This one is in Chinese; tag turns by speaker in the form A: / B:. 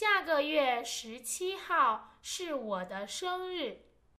A: 下个月十七号是我的生日。